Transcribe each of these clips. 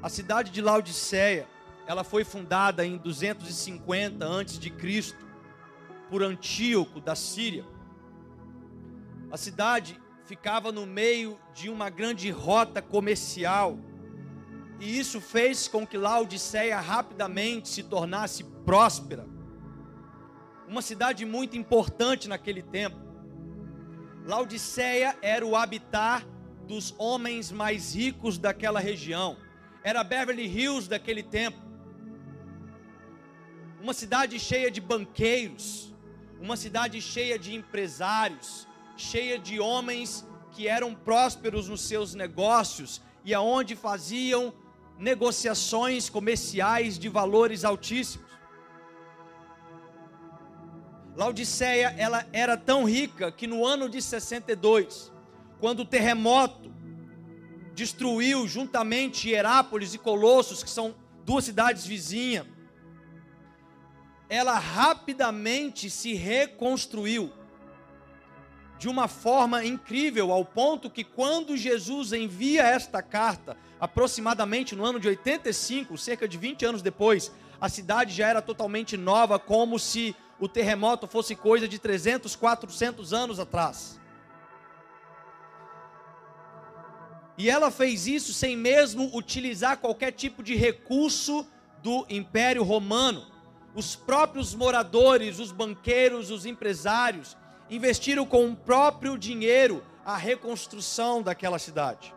A cidade de Laodiceia, ela foi fundada em 250 antes de Cristo por Antíoco da Síria. A cidade ficava no meio de uma grande rota comercial. E isso fez com que Laodiceia rapidamente se tornasse próspera. Uma cidade muito importante naquele tempo. Laodiceia era o habitat dos homens mais ricos daquela região. Era Beverly Hills daquele tempo. Uma cidade cheia de banqueiros, uma cidade cheia de empresários, cheia de homens que eram prósperos nos seus negócios e aonde faziam negociações comerciais de valores altíssimos. Laodiceia, ela era tão rica que no ano de 62, quando o terremoto destruiu juntamente Herápolis e Colossos, que são duas cidades vizinhas, ela rapidamente se reconstruiu de uma forma incrível, ao ponto que quando Jesus envia esta carta, aproximadamente no ano de 85, cerca de 20 anos depois, a cidade já era totalmente nova, como se o terremoto fosse coisa de 300, 400 anos atrás. E ela fez isso sem mesmo utilizar qualquer tipo de recurso do Império Romano. Os próprios moradores, os banqueiros, os empresários, investiram com o próprio dinheiro a reconstrução daquela cidade.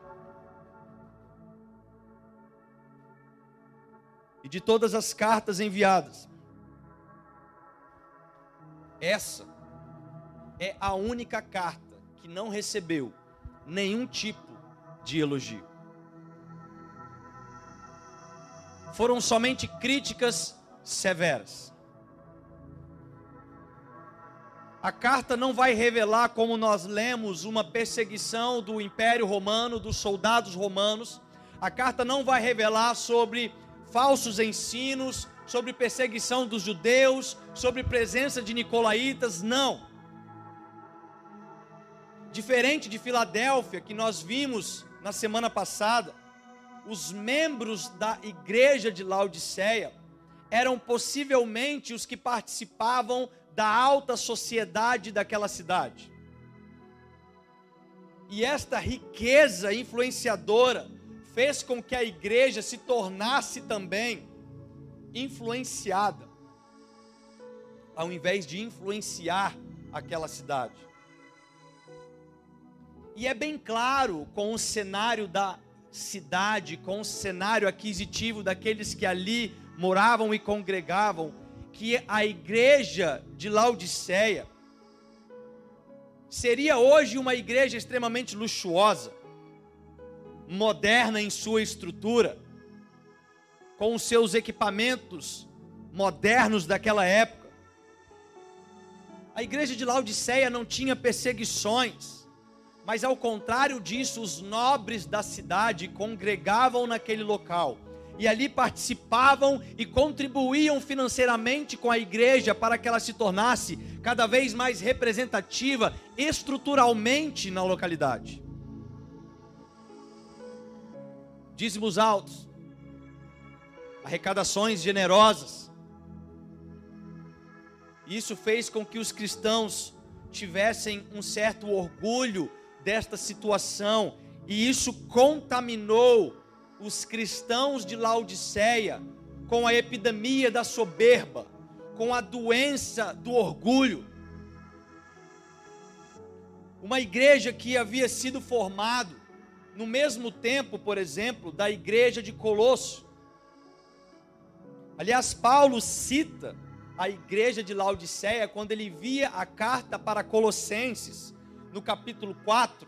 E de todas as cartas enviadas, essa é a única carta que não recebeu nenhum tipo de elogio. Foram somente críticas severas. A carta não vai revelar, como nós lemos, uma perseguição do Império Romano, dos soldados romanos. A carta não vai revelar sobre falsos ensinos, sobre perseguição dos judeus, sobre presença de nicolaítas, não. Diferente de Filadélfia, que nós vimos na semana passada, os membros da igreja de Laodiceia eram possivelmente os que participavam da alta sociedade daquela cidade. E esta riqueza influenciadora fez com que a igreja se tornasse também influenciada, ao invés de influenciar aquela cidade. E é bem claro com o cenário da cidade, com o cenário aquisitivo daqueles que ali moravam e congregavam, que a igreja de Laodiceia seria hoje uma igreja extremamente luxuosa, moderna em sua estrutura, com os seus equipamentos modernos daquela época. A igreja de Laodiceia não tinha perseguições, mas ao contrário disso, os nobres da cidade congregavam naquele local e ali participavam e contribuíam financeiramente com a igreja para que ela se tornasse cada vez mais representativa estruturalmente na localidade. Dízimos altos, arrecadações generosas. Isso fez com que os cristãos tivessem um certo orgulho desta situação, e isso contaminou os cristãos de Laodiceia com a epidemia da soberba, com a doença do orgulho. Uma igreja que havia sido formado no mesmo tempo, por exemplo, da igreja de Colosso. Aliás, Paulo cita a igreja de Laodiceia quando ele via a carta para Colossenses, no capítulo 4,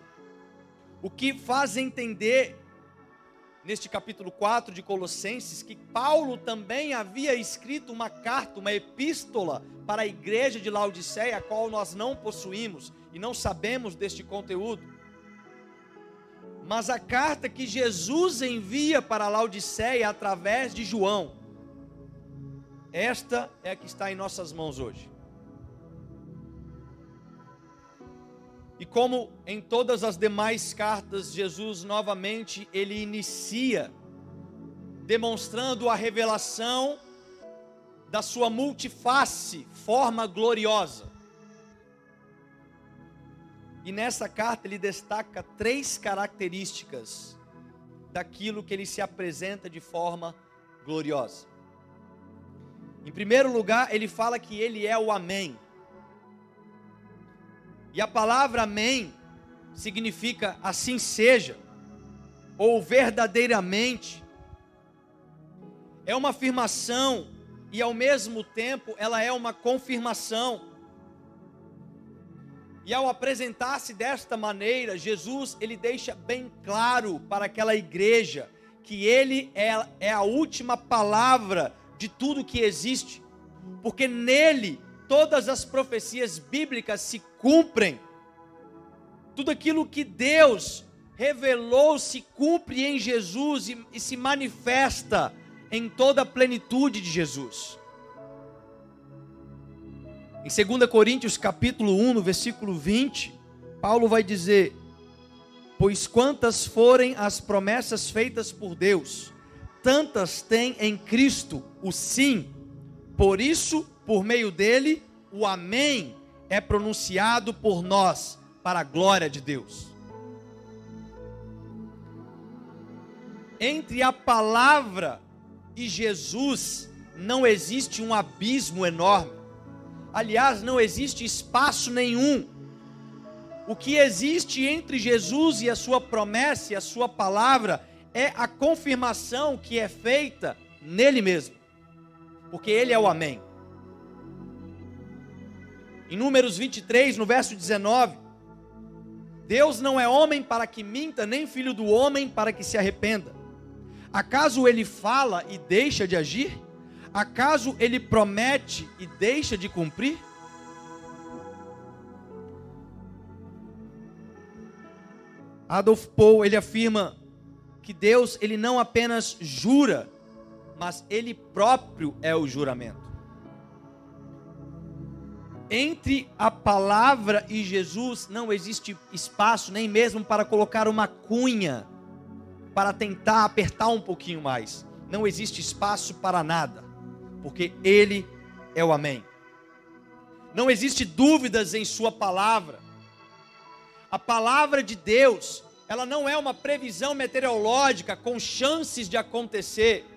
o que faz entender neste capítulo 4 de Colossenses, que Paulo também havia escrito uma carta, uma epístola para a igreja de Laodiceia, a qual nós não possuímos e não sabemos deste conteúdo. Mas a carta que Jesus envia para Laodiceia através de João, esta é a que está em nossas mãos hoje. E como em todas as demais cartas, Jesus novamente ele inicia demonstrando a revelação da sua multiface, forma gloriosa. E nessa carta ele destaca três características daquilo que ele se apresenta de forma gloriosa. Em primeiro lugar, ele fala que ele é o Amém. E a palavra Amém significa assim seja, ou verdadeiramente. É uma afirmação e ao mesmo tempo ela é uma confirmação. E ao apresentar-se desta maneira, Jesus ele deixa bem claro para aquela igreja que ele é, é a última palavra de tudo que existe, porque nele todas as profecias bíblicas se cumprem. Tudo aquilo que Deus revelou se cumpre em Jesus e, e se manifesta em toda a plenitude de Jesus. Em 2 Coríntios capítulo 1, no versículo 20, Paulo vai dizer: Pois quantas forem as promessas feitas por Deus, tantas tem em Cristo o sim. Por isso, por meio dele, o amém é pronunciado por nós para a glória de Deus. Entre a palavra e Jesus não existe um abismo enorme. Aliás, não existe espaço nenhum. O que existe entre Jesus e a sua promessa e a sua palavra é a confirmação que é feita nele mesmo. Porque ele é o Amém. Em Números 23, no verso 19, Deus não é homem para que minta, nem filho do homem para que se arrependa. Acaso ele fala e deixa de agir? Acaso ele promete e deixa de cumprir? Adolf Paul, ele afirma que Deus, ele não apenas jura, mas ele próprio é o juramento. Entre a palavra e Jesus não existe espaço nem mesmo para colocar uma cunha, para tentar apertar um pouquinho mais. Não existe espaço para nada porque Ele é o Amém. Não existe dúvidas em Sua palavra. A palavra de Deus, ela não é uma previsão meteorológica com chances de acontecer.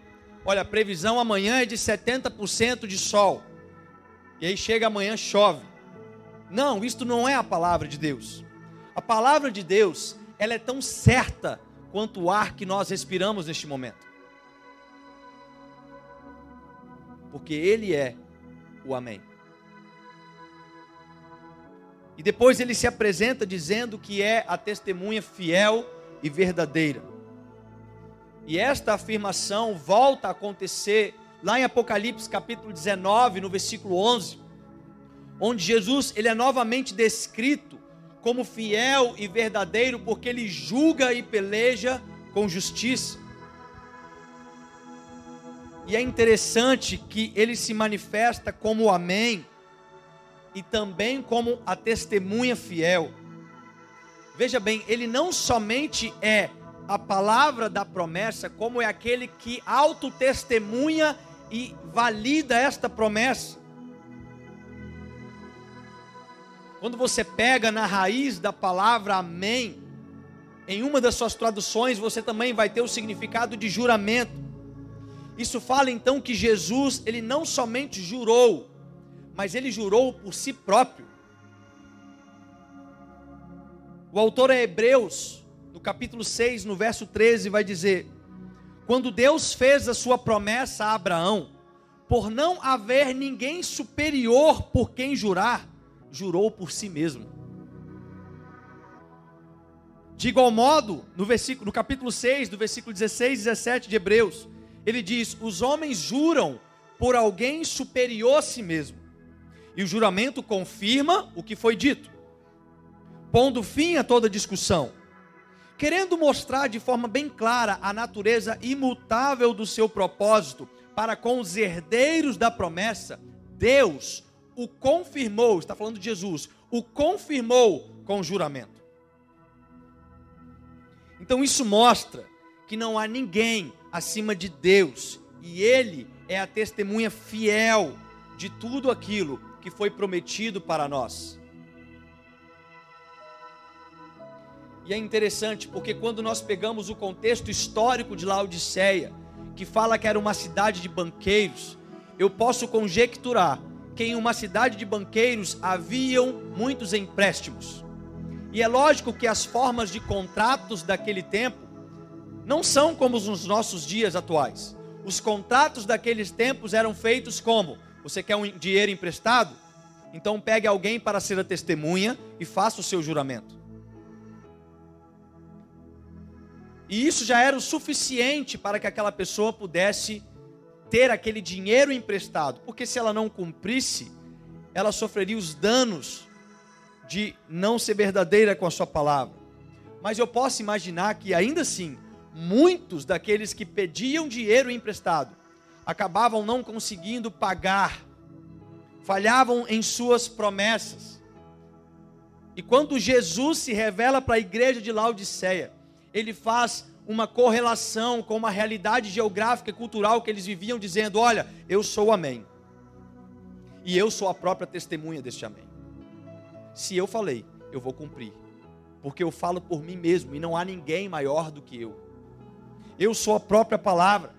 Olha, a previsão amanhã é de 70% de sol. E aí chega amanhã chove. Não, isto não é a palavra de Deus. A palavra de Deus, ela é tão certa quanto o ar que nós respiramos neste momento. porque Ele é o Amém. E depois ele se apresenta dizendo que é a testemunha fiel e verdadeira. E esta afirmação volta a acontecer lá em Apocalipse capítulo 19, no versículo 11, onde Jesus ele é novamente descrito como fiel e verdadeiro porque ele julga e peleja com justiça. E é interessante que ele se manifesta como o Amém e também como a testemunha fiel. Veja bem, ele não somente é a palavra da promessa, como é aquele que autotestemunha e valida esta promessa. Quando você pega na raiz da palavra amém, em uma das suas traduções você também vai ter o significado de juramento. Isso fala então que Jesus, ele não somente jurou, mas ele jurou por si próprio. O autor é Hebreus, no capítulo 6, no verso 13, vai dizer: Quando Deus fez a sua promessa a Abraão, por não haver ninguém superior por quem jurar, jurou por si mesmo. De igual modo, no versículo, no capítulo 6, do versículo 16 e 17 de Hebreus, ele diz: os homens juram por alguém superior a si mesmo. E o juramento confirma o que foi dito, pondo fim a toda discussão. Querendo mostrar de forma bem clara a natureza imutável do seu propósito para com os herdeiros da promessa, Deus o confirmou, está falando de Jesus, o confirmou com o juramento. Então isso mostra que não há ninguém acima de Deus, e Ele é a testemunha fiel de tudo aquilo que foi prometido para nós. E é interessante porque quando nós pegamos o contexto histórico de Laodiceia, que fala que era uma cidade de banqueiros, eu posso conjecturar que em uma cidade de banqueiros haviam muitos empréstimos. E é lógico que as formas de contratos daquele tempo não são como os nos nossos dias atuais. Os contratos daqueles tempos eram feitos como: você quer um dinheiro emprestado? Então pegue alguém para ser a testemunha e faça o seu juramento. E isso já era o suficiente para que aquela pessoa pudesse ter aquele dinheiro emprestado, porque se ela não cumprisse, ela sofreria os danos de não ser verdadeira com a sua palavra. Mas eu posso imaginar que ainda assim, muitos daqueles que pediam dinheiro emprestado acabavam não conseguindo pagar, falhavam em suas promessas. E quando Jesus se revela para a igreja de Laodiceia, ele faz uma correlação com uma realidade geográfica e cultural que eles viviam, dizendo: Olha, eu sou o Amém. E eu sou a própria testemunha deste Amém. Se eu falei, eu vou cumprir. Porque eu falo por mim mesmo e não há ninguém maior do que eu. Eu sou a própria palavra.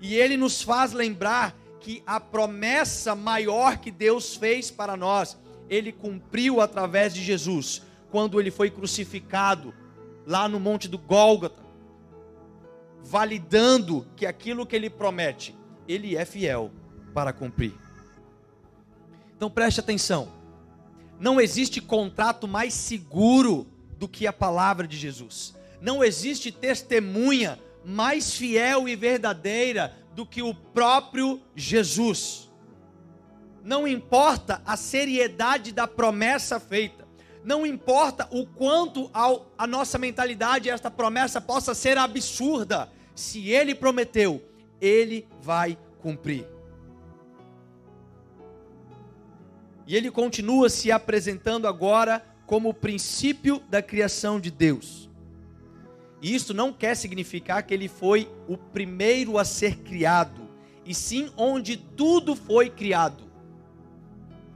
E ele nos faz lembrar que a promessa maior que Deus fez para nós, ele cumpriu através de Jesus, quando ele foi crucificado lá no monte do Gólgota, validando que aquilo que ele promete, ele é fiel para cumprir. Então preste atenção. Não existe contrato mais seguro do que a palavra de Jesus. Não existe testemunha mais fiel e verdadeira do que o próprio Jesus. Não importa a seriedade da promessa feita não importa o quanto ao, a nossa mentalidade, esta promessa possa ser absurda, se ele prometeu, ele vai cumprir. E ele continua se apresentando agora como o princípio da criação de Deus. E isso não quer significar que ele foi o primeiro a ser criado, e sim onde tudo foi criado.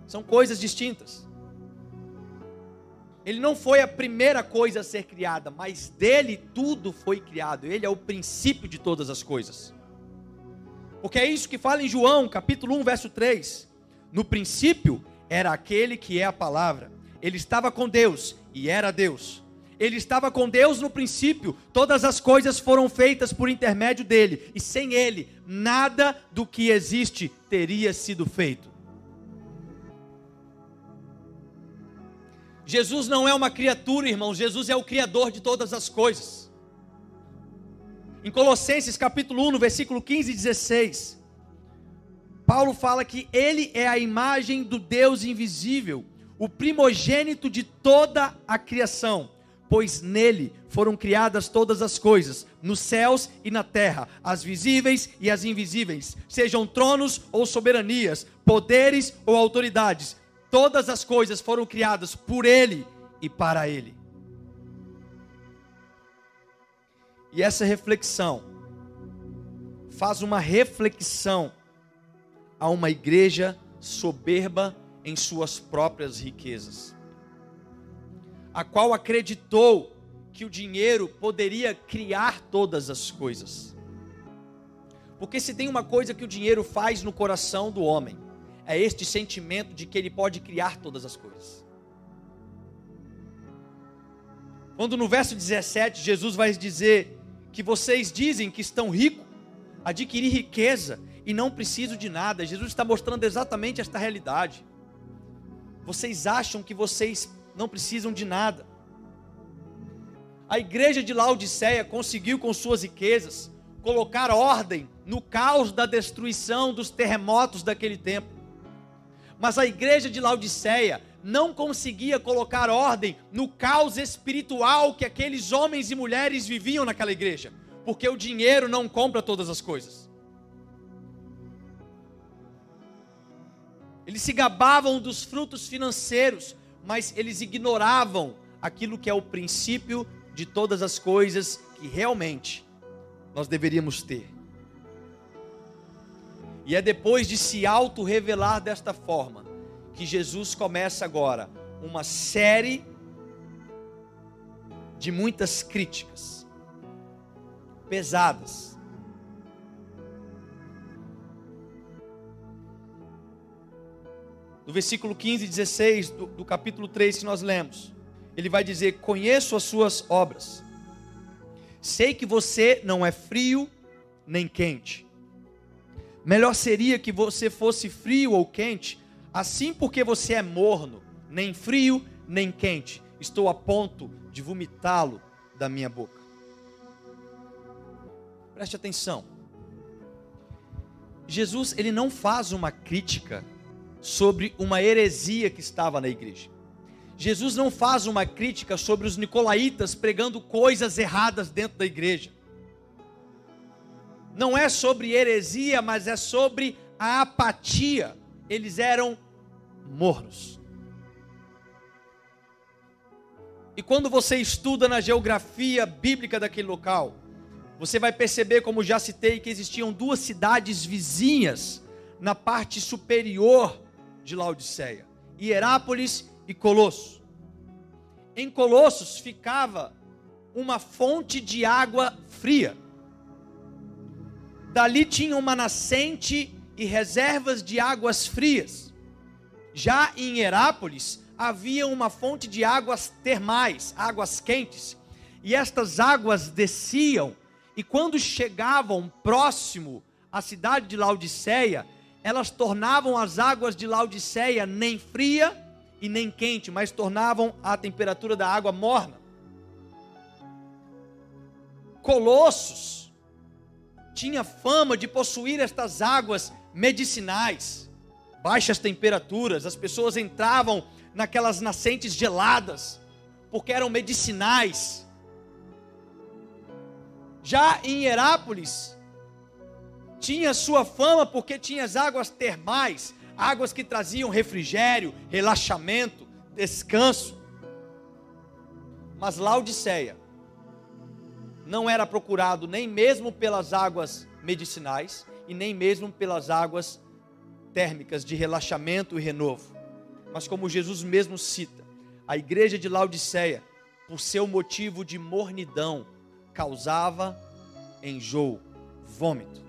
São coisas distintas. Ele não foi a primeira coisa a ser criada, mas dele tudo foi criado. Ele é o princípio de todas as coisas. Porque é isso que fala em João, capítulo 1, verso 3. No princípio era aquele que é a palavra. Ele estava com Deus e era Deus. Ele estava com Deus no princípio, todas as coisas foram feitas por intermédio dele, e sem ele, nada do que existe teria sido feito. Jesus não é uma criatura, irmãos, Jesus é o Criador de todas as coisas. Em Colossenses capítulo 1, no versículo 15 e 16, Paulo fala que ele é a imagem do Deus invisível, o primogênito de toda a criação, pois nele foram criadas todas as coisas, nos céus e na terra, as visíveis e as invisíveis, sejam tronos ou soberanias, poderes ou autoridades Todas as coisas foram criadas por Ele e para Ele. E essa reflexão faz uma reflexão a uma igreja soberba em suas próprias riquezas, a qual acreditou que o dinheiro poderia criar todas as coisas. Porque se tem uma coisa que o dinheiro faz no coração do homem, é este sentimento de que ele pode criar todas as coisas. Quando no verso 17 Jesus vai dizer que vocês dizem que estão ricos, adquirir riqueza e não precisam de nada, Jesus está mostrando exatamente esta realidade. Vocês acham que vocês não precisam de nada. A igreja de Laodiceia conseguiu com suas riquezas colocar ordem no caos da destruição dos terremotos daquele tempo. Mas a igreja de Laodiceia não conseguia colocar ordem no caos espiritual que aqueles homens e mulheres viviam naquela igreja, porque o dinheiro não compra todas as coisas. Eles se gabavam dos frutos financeiros, mas eles ignoravam aquilo que é o princípio de todas as coisas que realmente nós deveríamos ter. E é depois de se auto-revelar desta forma que Jesus começa agora uma série de muitas críticas pesadas. No versículo 15 e 16 do, do capítulo 3 que nós lemos, ele vai dizer: Conheço as suas obras, sei que você não é frio nem quente. Melhor seria que você fosse frio ou quente, assim porque você é morno, nem frio nem quente. Estou a ponto de vomitá-lo da minha boca. Preste atenção. Jesus, ele não faz uma crítica sobre uma heresia que estava na igreja. Jesus não faz uma crítica sobre os nicolaítas pregando coisas erradas dentro da igreja não é sobre heresia, mas é sobre a apatia. Eles eram mornos. E quando você estuda na geografia bíblica daquele local, você vai perceber, como já citei, que existiam duas cidades vizinhas na parte superior de Laodiceia: Hierápolis e Colosso. Em Colossos ficava uma fonte de água fria Dali tinha uma nascente e reservas de águas frias. Já em Herápolis havia uma fonte de águas termais, águas quentes, e estas águas desciam, e quando chegavam próximo à cidade de Laodiceia, elas tornavam as águas de Laodiceia nem fria e nem quente, mas tornavam a temperatura da água morna. Colossos tinha fama de possuir estas águas medicinais, baixas temperaturas, as pessoas entravam naquelas nascentes geladas, porque eram medicinais. Já em Herápolis, tinha sua fama porque tinha as águas termais, águas que traziam refrigério, relaxamento, descanso. Mas Laodiceia não era procurado nem mesmo pelas águas medicinais e nem mesmo pelas águas térmicas de relaxamento e renovo. Mas como Jesus mesmo cita, a igreja de Laodiceia, por seu motivo de mornidão, causava enjoo, vômito.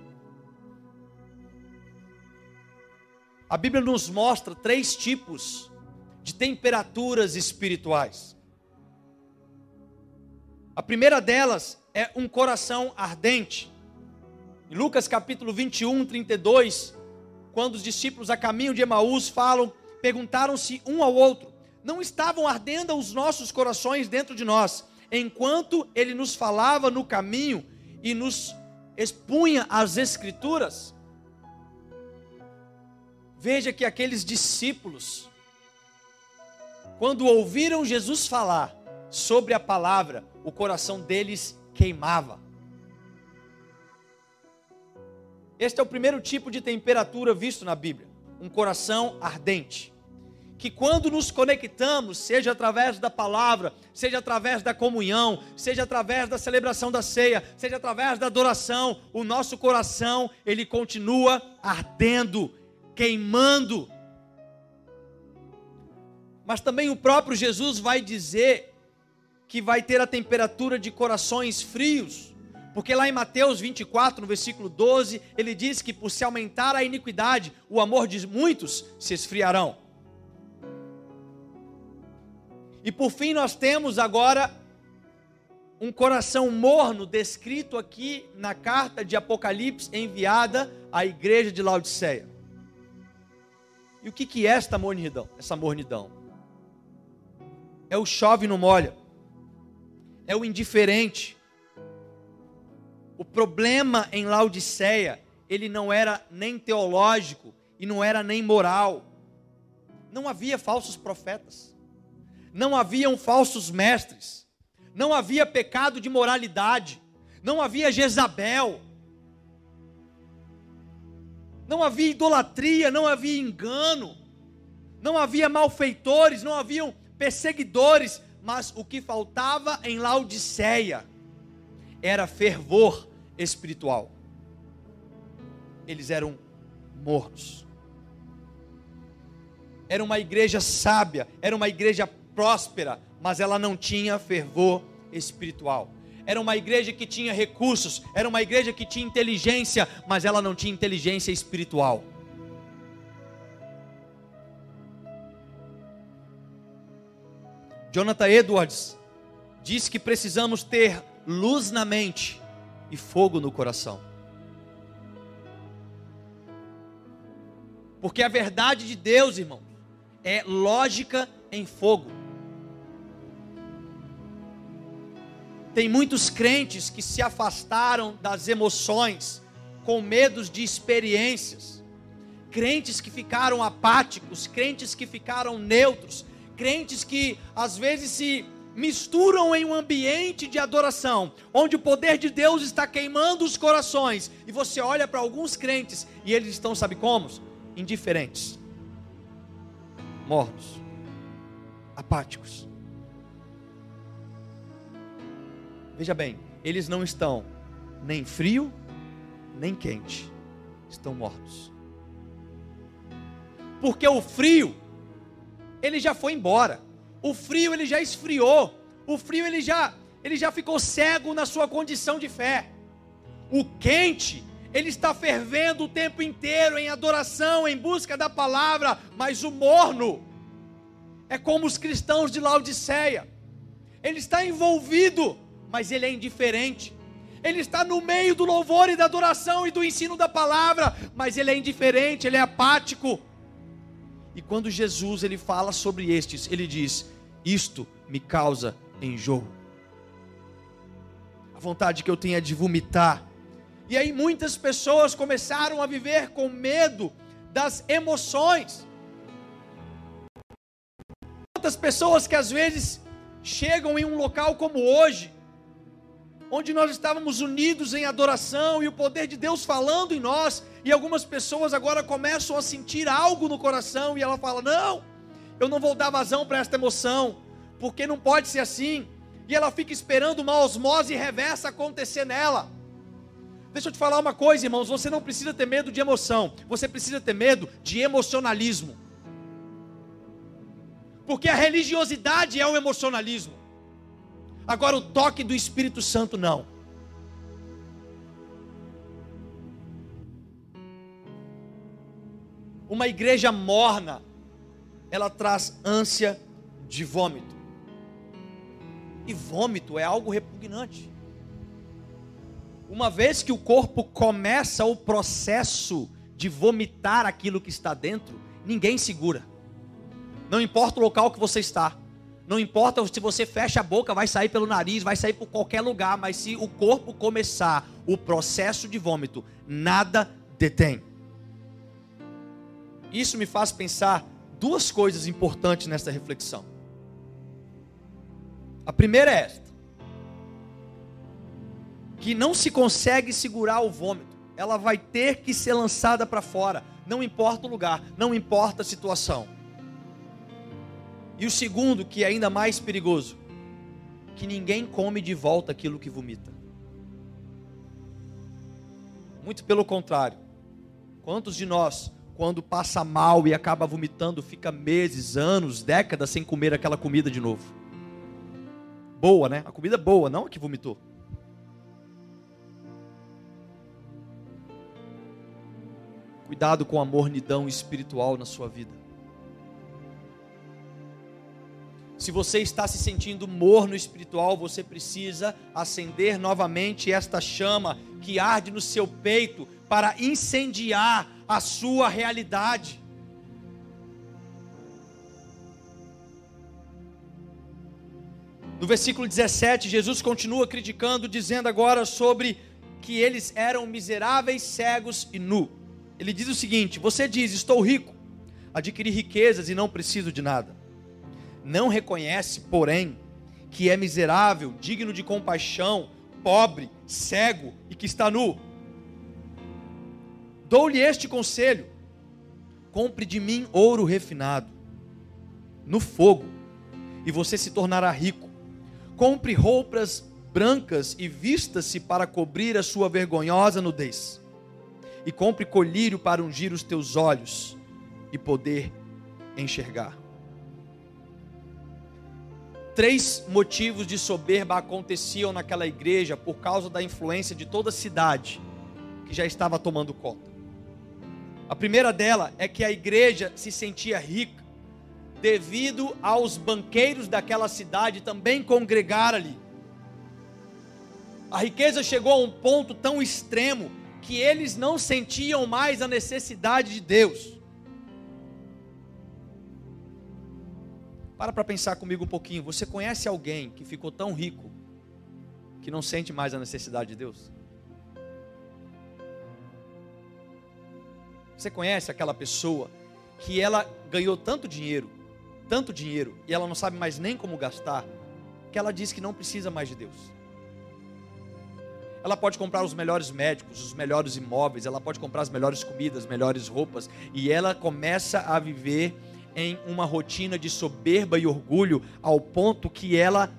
A Bíblia nos mostra três tipos de temperaturas espirituais. A primeira delas é um coração ardente. Em Lucas capítulo 21, 32, quando os discípulos a caminho de Emaús falam, perguntaram-se um ao outro: Não estavam ardendo os nossos corações dentro de nós, enquanto ele nos falava no caminho e nos expunha as Escrituras? Veja que aqueles discípulos, quando ouviram Jesus falar sobre a palavra, o coração deles queimava. Este é o primeiro tipo de temperatura visto na Bíblia, um coração ardente. Que quando nos conectamos, seja através da palavra, seja através da comunhão, seja através da celebração da ceia, seja através da adoração, o nosso coração, ele continua ardendo, queimando. Mas também o próprio Jesus vai dizer que vai ter a temperatura de corações frios. Porque lá em Mateus 24, no versículo 12, ele diz que por se aumentar a iniquidade, o amor de muitos se esfriarão. E por fim, nós temos agora um coração morno descrito aqui na carta de Apocalipse enviada à igreja de Laodiceia. E o que, é esta mornidão? Essa mornidão é o chove no molha é o indiferente. O problema em Laodiceia, ele não era nem teológico e não era nem moral. Não havia falsos profetas. Não haviam falsos mestres. Não havia pecado de moralidade. Não havia Jezabel. Não havia idolatria, não havia engano. Não havia malfeitores, não haviam perseguidores, mas o que faltava em Laodiceia era fervor, espiritual. Eles eram mornos. Era uma igreja sábia, era uma igreja próspera, mas ela não tinha fervor espiritual. Era uma igreja que tinha recursos, era uma igreja que tinha inteligência, mas ela não tinha inteligência espiritual. Jonathan Edwards diz que precisamos ter luz na mente e fogo no coração. Porque a verdade de Deus, irmão, é lógica em fogo. Tem muitos crentes que se afastaram das emoções, com medos de experiências. Crentes que ficaram apáticos, crentes que ficaram neutros, crentes que às vezes se misturam em um ambiente de adoração, onde o poder de Deus está queimando os corações, e você olha para alguns crentes e eles estão, sabe como? Indiferentes, mornos, apáticos. Veja bem, eles não estão nem frio, nem quente, estão mortos. Porque o frio, ele já foi embora. O frio ele já esfriou. O frio ele já, ele já ficou cego na sua condição de fé. O quente, ele está fervendo o tempo inteiro em adoração, em busca da palavra, mas o morno é como os cristãos de Laodiceia. Ele está envolvido mas ele é indiferente. Ele está no meio do louvor e da adoração e do ensino da palavra, mas ele é indiferente, ele é apático. E quando Jesus ele fala sobre estes, ele diz: Isto me causa enjoo. A vontade que eu tenho é de vomitar. E aí muitas pessoas começaram a viver com medo das emoções. Quantas pessoas que às vezes chegam em um local como hoje, onde nós estávamos unidos em adoração e o poder de Deus falando em nós, e algumas pessoas agora começam a sentir algo no coração e ela fala: "Não, eu não vou dar vazão para esta emoção, porque não pode ser assim". E ela fica esperando uma osmose reversa acontecer nela. Deixa eu te falar uma coisa, irmãos, você não precisa ter medo de emoção, você precisa ter medo de emocionalismo. Porque a religiosidade é o emocionalismo. Agora, o toque do Espírito Santo, não. Uma igreja morna, ela traz ânsia de vômito. E vômito é algo repugnante. Uma vez que o corpo começa o processo de vomitar aquilo que está dentro, ninguém segura. Não importa o local que você está. Não importa se você fecha a boca, vai sair pelo nariz, vai sair por qualquer lugar, mas se o corpo começar o processo de vômito, nada detém. Isso me faz pensar duas coisas importantes nessa reflexão. A primeira é esta: que não se consegue segurar o vômito, ela vai ter que ser lançada para fora, não importa o lugar, não importa a situação. E o segundo, que é ainda mais perigoso, que ninguém come de volta aquilo que vomita. Muito pelo contrário. Quantos de nós, quando passa mal e acaba vomitando, fica meses, anos, décadas sem comer aquela comida de novo? Boa, né? A comida boa, não a que vomitou. Cuidado com a mornidão espiritual na sua vida. Se você está se sentindo morno espiritual, você precisa acender novamente esta chama que arde no seu peito para incendiar a sua realidade. No versículo 17, Jesus continua criticando, dizendo agora sobre que eles eram miseráveis, cegos e nu. Ele diz o seguinte: Você diz, estou rico, adquiri riquezas e não preciso de nada não reconhece, porém, que é miserável, digno de compaixão, pobre, cego e que está nu. Dou-lhe este conselho: compre de mim ouro refinado, no fogo, e você se tornará rico. Compre roupas brancas e vista-se para cobrir a sua vergonhosa nudez. E compre colírio para ungir os teus olhos e poder enxergar. Três motivos de soberba aconteciam naquela igreja por causa da influência de toda a cidade que já estava tomando conta. A primeira dela é que a igreja se sentia rica devido aos banqueiros daquela cidade também congregar ali. A riqueza chegou a um ponto tão extremo que eles não sentiam mais a necessidade de Deus. Para para pensar comigo um pouquinho. Você conhece alguém que ficou tão rico que não sente mais a necessidade de Deus? Você conhece aquela pessoa que ela ganhou tanto dinheiro, tanto dinheiro, e ela não sabe mais nem como gastar, que ela diz que não precisa mais de Deus. Ela pode comprar os melhores médicos, os melhores imóveis, ela pode comprar as melhores comidas, as melhores roupas, e ela começa a viver em uma rotina de soberba e orgulho, ao ponto que ela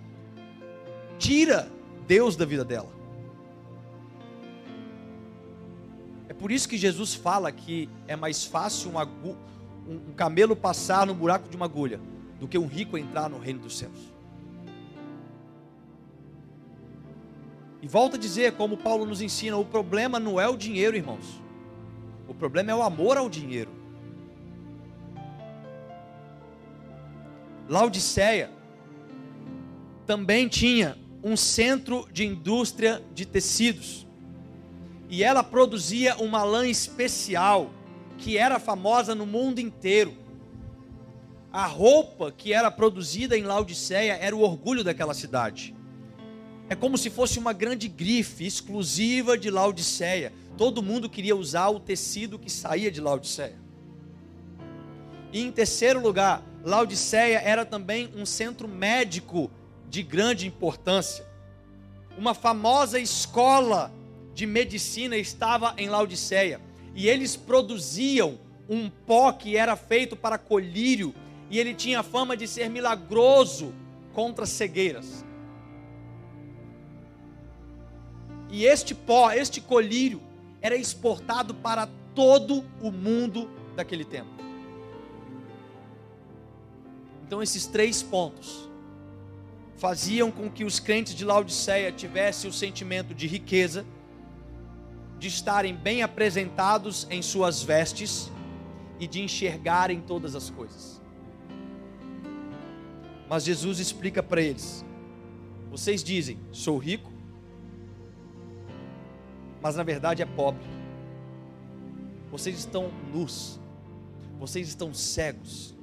tira Deus da vida dela. Por isso que Jesus fala que é mais fácil um, um camelo passar no buraco de uma agulha do que um rico entrar no reino dos céus. E volta a dizer, como Paulo nos ensina, o problema não é o dinheiro, irmãos. O problema é o amor ao dinheiro. Laodiceia também tinha um centro de indústria de tecidos. E ela produzia uma lã especial que era famosa no mundo inteiro. A roupa que era produzida em Laodiceia era o orgulho daquela cidade. É como se fosse uma grande grife exclusiva de Laodiceia. Todo mundo queria usar o tecido que saía de Laodiceia. E em terceiro lugar, Laodiceia era também um centro médico de grande importância. Uma famosa escola de medicina estava em Laodiceia e eles produziam um pó que era feito para colírio e ele tinha fama de ser milagroso contra cegueiras. E este pó, este colírio, era exportado para todo o mundo daquele tempo. Então, esses três pontos faziam com que os crentes de Laodiceia tivessem o sentimento de riqueza, de estarem bem apresentados em suas vestes e de enxergarem todas as coisas. Mas Jesus explica para eles: vocês dizem, sou rico, mas na verdade é pobre. Vocês estão nus, vocês estão cegos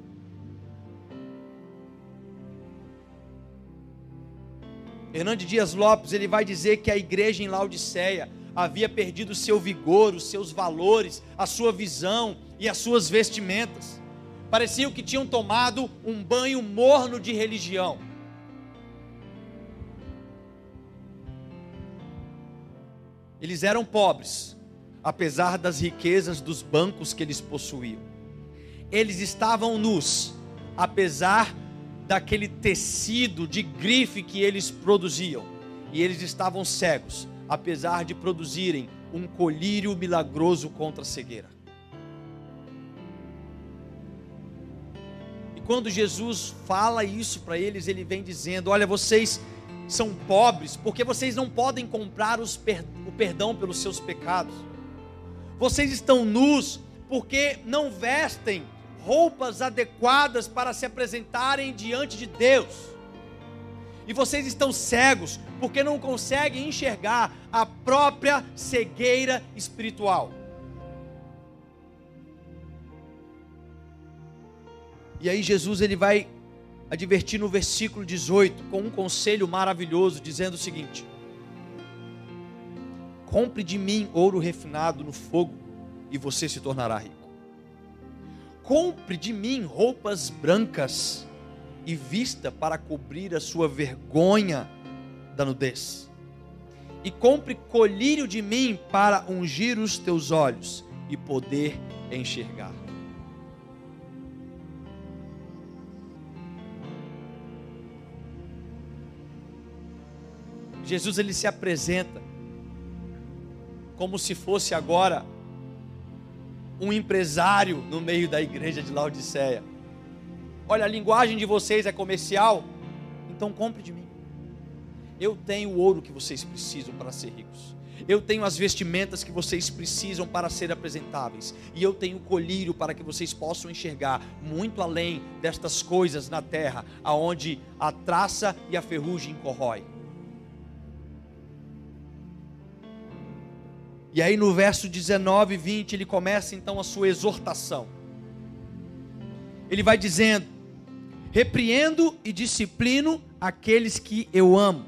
Hernande Dias Lopes, ele vai dizer que a igreja em Laodiceia havia perdido o seu vigor, os seus valores, a sua visão e as suas vestimentas. Parecia que tinham tomado um banho morno de religião. Eles eram pobres, apesar das riquezas dos bancos que eles possuíam. Eles estavam nus, apesar daquele tecido de grife que eles produziam. E eles estavam cegos, apesar de produzirem um colírio milagroso contra a cegueira. E quando Jesus fala isso para eles, ele vem dizendo: Olha, vocês são pobres porque vocês não podem comprar per o perdão pelos seus pecados. Vocês estão nus porque não vestem roupas adequadas para se apresentarem diante de Deus. E vocês estão cegos porque não conseguem enxergar a própria cegueira espiritual. E aí Jesus ele vai advertir no versículo 18 com um conselho maravilhoso dizendo o seguinte: Compre de mim ouro refinado no fogo e você se tornará rico compre de mim roupas brancas e vista para cobrir a sua vergonha da nudez. E compre colírio de mim para ungir os teus olhos e poder enxergar. Jesus ele se apresenta como se fosse agora um empresário no meio da igreja de Laodiceia. Olha, a linguagem de vocês é comercial, então compre de mim. Eu tenho o ouro que vocês precisam para ser ricos. Eu tenho as vestimentas que vocês precisam para ser apresentáveis. E eu tenho o colírio para que vocês possam enxergar muito além destas coisas na terra, aonde a traça e a ferrugem corrói. E aí no verso 19 e 20 ele começa então a sua exortação. Ele vai dizendo: Repreendo e disciplino aqueles que eu amo.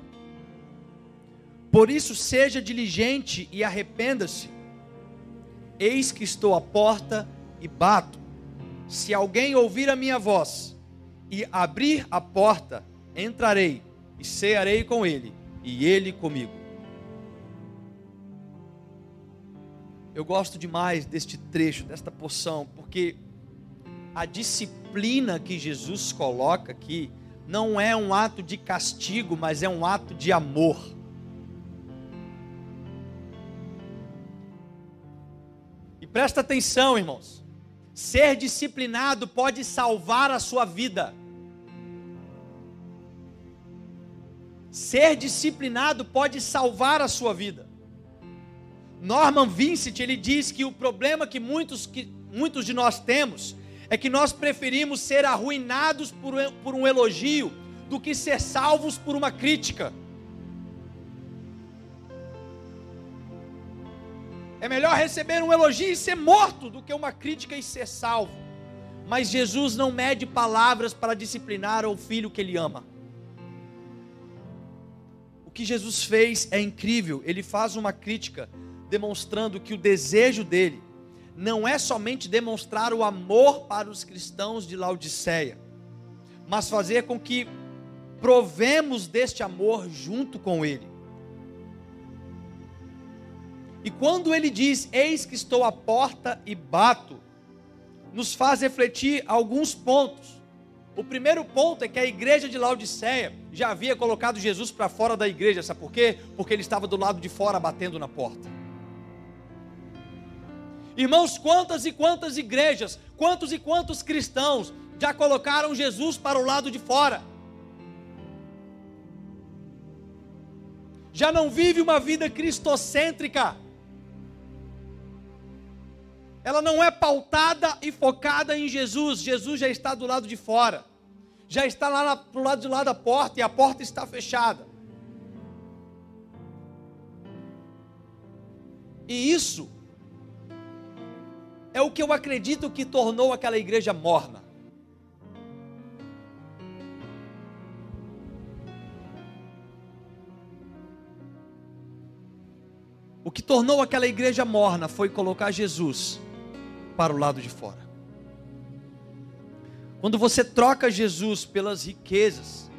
Por isso, seja diligente e arrependa-se. Eis que estou à porta e bato. Se alguém ouvir a minha voz e abrir a porta, entrarei e cearei com ele, e ele comigo. Eu gosto demais deste trecho, desta porção, porque a disciplina que Jesus coloca aqui não é um ato de castigo, mas é um ato de amor. E presta atenção, irmãos. Ser disciplinado pode salvar a sua vida. Ser disciplinado pode salvar a sua vida. Norman Vincent, ele diz que o problema que muitos, que muitos de nós temos é que nós preferimos ser arruinados por, por um elogio do que ser salvos por uma crítica. É melhor receber um elogio e ser morto do que uma crítica e ser salvo. Mas Jesus não mede palavras para disciplinar o filho que ele ama. O que Jesus fez é incrível. Ele faz uma crítica demonstrando que o desejo dele não é somente demonstrar o amor para os cristãos de Laodiceia, mas fazer com que provemos deste amor junto com ele. E quando ele diz: Eis que estou à porta e bato, nos faz refletir alguns pontos. O primeiro ponto é que a igreja de Laodiceia já havia colocado Jesus para fora da igreja, sabe por quê? Porque ele estava do lado de fora batendo na porta. Irmãos, quantas e quantas igrejas, quantos e quantos cristãos já colocaram Jesus para o lado de fora? Já não vive uma vida cristocêntrica. Ela não é pautada e focada em Jesus. Jesus já está do lado de fora. Já está lá para o lado de lá da porta e a porta está fechada. E isso é o que eu acredito que tornou aquela igreja morna. O que tornou aquela igreja morna foi colocar Jesus para o lado de fora. Quando você troca Jesus pelas riquezas,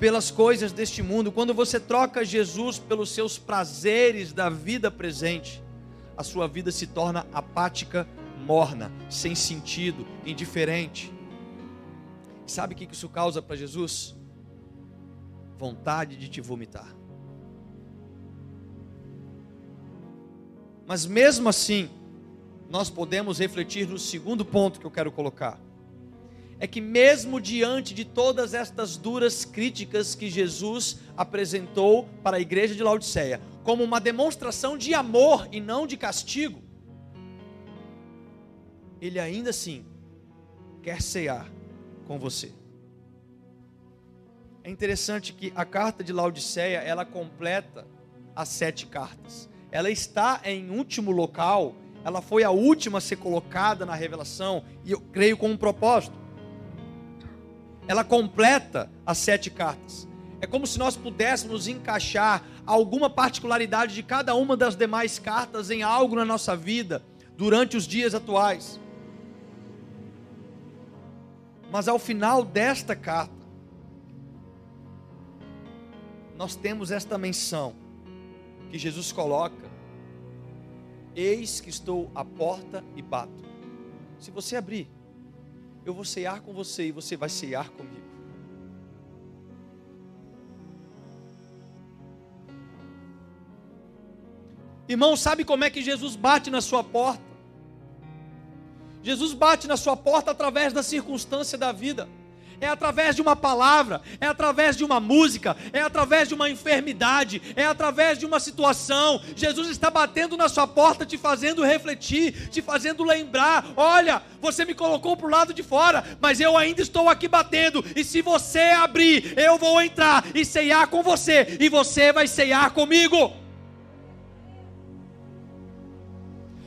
pelas coisas deste mundo, quando você troca Jesus pelos seus prazeres da vida presente, a sua vida se torna apática morna, sem sentido, indiferente. Sabe o que isso causa para Jesus? Vontade de te vomitar. Mas mesmo assim, nós podemos refletir no segundo ponto que eu quero colocar. É que, mesmo diante de todas estas duras críticas que Jesus apresentou para a igreja de Laodiceia, como uma demonstração de amor e não de castigo, ele ainda assim quer cear com você. É interessante que a carta de Laodiceia, ela completa as sete cartas. Ela está em último local, ela foi a última a ser colocada na revelação, e eu creio com um propósito. Ela completa as sete cartas. É como se nós pudéssemos encaixar alguma particularidade de cada uma das demais cartas em algo na nossa vida durante os dias atuais. Mas ao final desta carta, nós temos esta menção que Jesus coloca: Eis que estou à porta e bato. Se você abrir, eu vou cear com você e você vai cear comigo. Irmão, sabe como é que Jesus bate na sua porta? Jesus bate na sua porta através da circunstância da vida é através de uma palavra, é através de uma música, é através de uma enfermidade, é através de uma situação. Jesus está batendo na sua porta, te fazendo refletir, te fazendo lembrar: olha, você me colocou para o lado de fora, mas eu ainda estou aqui batendo, e se você abrir, eu vou entrar e ceiar com você, e você vai ceiar comigo.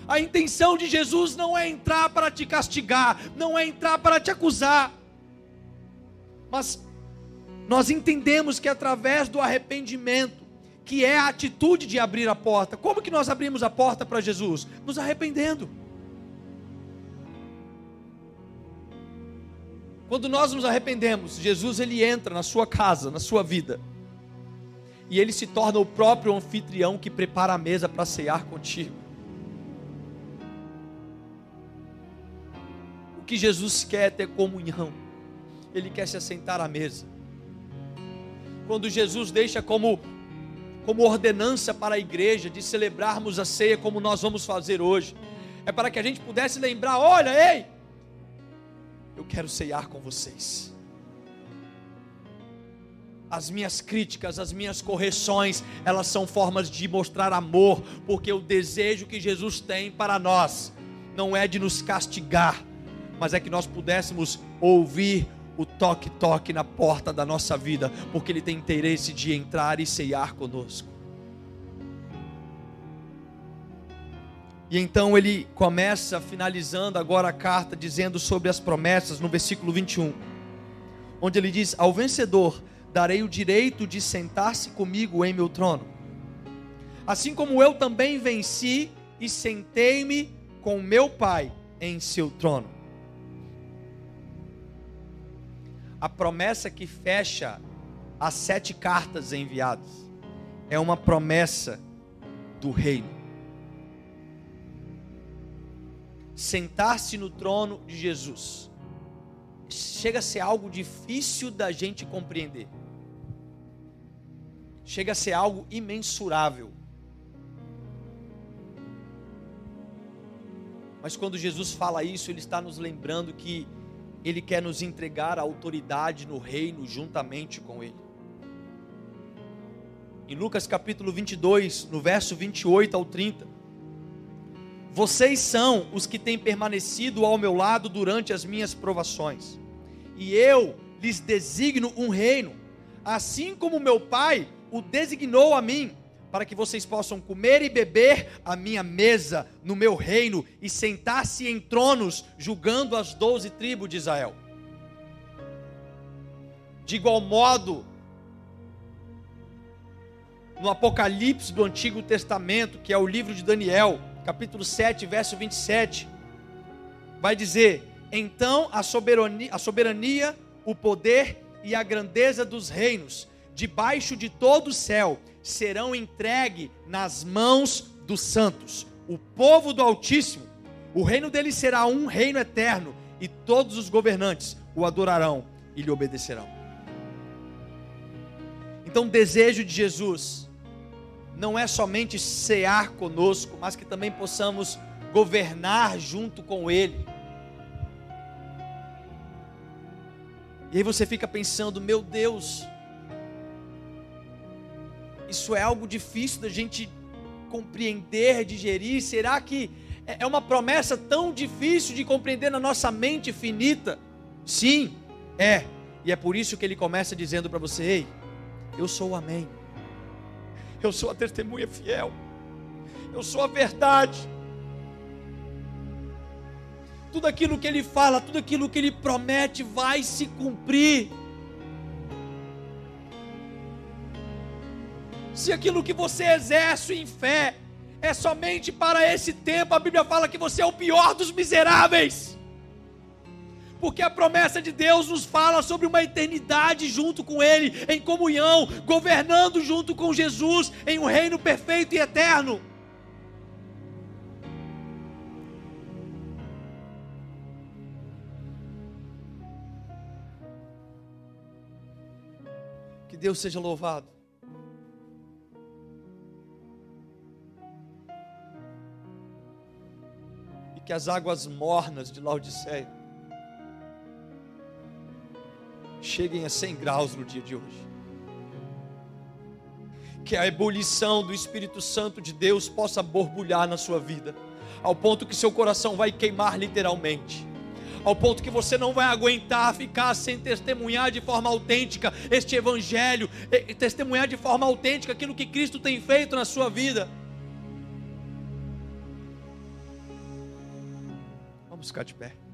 A intenção de Jesus não é entrar para te castigar, não é entrar para te acusar. Mas nós entendemos que através do arrependimento, que é a atitude de abrir a porta. Como que nós abrimos a porta para Jesus? Nos arrependendo. Quando nós nos arrependemos, Jesus ele entra na sua casa, na sua vida. E ele se torna o próprio anfitrião que prepara a mesa para cear contigo. Que Jesus quer é ter comunhão ele quer se assentar à mesa. Quando Jesus deixa como, como ordenança para a igreja de celebrarmos a ceia como nós vamos fazer hoje, é para que a gente pudesse lembrar: olha, ei, eu quero ceiar com vocês. As minhas críticas, as minhas correções, elas são formas de mostrar amor, porque o desejo que Jesus tem para nós não é de nos castigar, mas é que nós pudéssemos ouvir o toque-toque na porta da nossa vida, porque Ele tem interesse de entrar e ceiar conosco. E então ele começa, finalizando agora a carta, dizendo sobre as promessas, no versículo 21, onde ele diz: Ao vencedor darei o direito de sentar-se comigo em meu trono, assim como eu também venci e sentei-me com meu Pai em seu trono. A promessa que fecha as sete cartas enviadas é uma promessa do reino. Sentar-se no trono de Jesus chega a ser algo difícil da gente compreender. Chega a ser algo imensurável. Mas quando Jesus fala isso, ele está nos lembrando que ele quer nos entregar a autoridade no reino juntamente com Ele. Em Lucas capítulo 22, no verso 28 ao 30. Vocês são os que têm permanecido ao meu lado durante as minhas provações, e eu lhes designo um reino, assim como meu Pai o designou a mim para que vocês possam comer e beber a minha mesa no meu reino e sentar-se em tronos, julgando as doze tribos de Israel. De igual modo, no Apocalipse do Antigo Testamento, que é o livro de Daniel, capítulo 7, verso 27, vai dizer: Então a soberania, a soberania, o poder e a grandeza dos reinos, debaixo de todo o céu, serão entregues nas mãos dos santos, o povo do Altíssimo. O reino dele será um reino eterno, e todos os governantes o adorarão e lhe obedecerão. Então, o desejo de Jesus não é somente cear conosco, mas que também possamos governar junto com Ele. E aí você fica pensando, meu Deus, isso é algo difícil da gente compreender, digerir. Será que é, é uma promessa tão difícil de compreender na nossa mente finita? Sim, é. E é por isso que ele começa dizendo para você: Ei, eu sou o Amém. Eu sou a testemunha fiel. Eu sou a verdade. Tudo aquilo que ele fala, tudo aquilo que ele promete vai se cumprir. Se aquilo que você exerce em fé é somente para esse tempo, a Bíblia fala que você é o pior dos miseráveis. Porque a promessa de Deus nos fala sobre uma eternidade junto com Ele, em comunhão, governando junto com Jesus, em um reino perfeito e eterno. Que Deus seja louvado. Que as águas mornas de Laodiceia cheguem a 100 graus no dia de hoje. Que a ebulição do Espírito Santo de Deus possa borbulhar na sua vida, ao ponto que seu coração vai queimar literalmente ao ponto que você não vai aguentar ficar sem testemunhar de forma autêntica este evangelho, testemunhar de forma autêntica aquilo que Cristo tem feito na sua vida. Ficar de pé.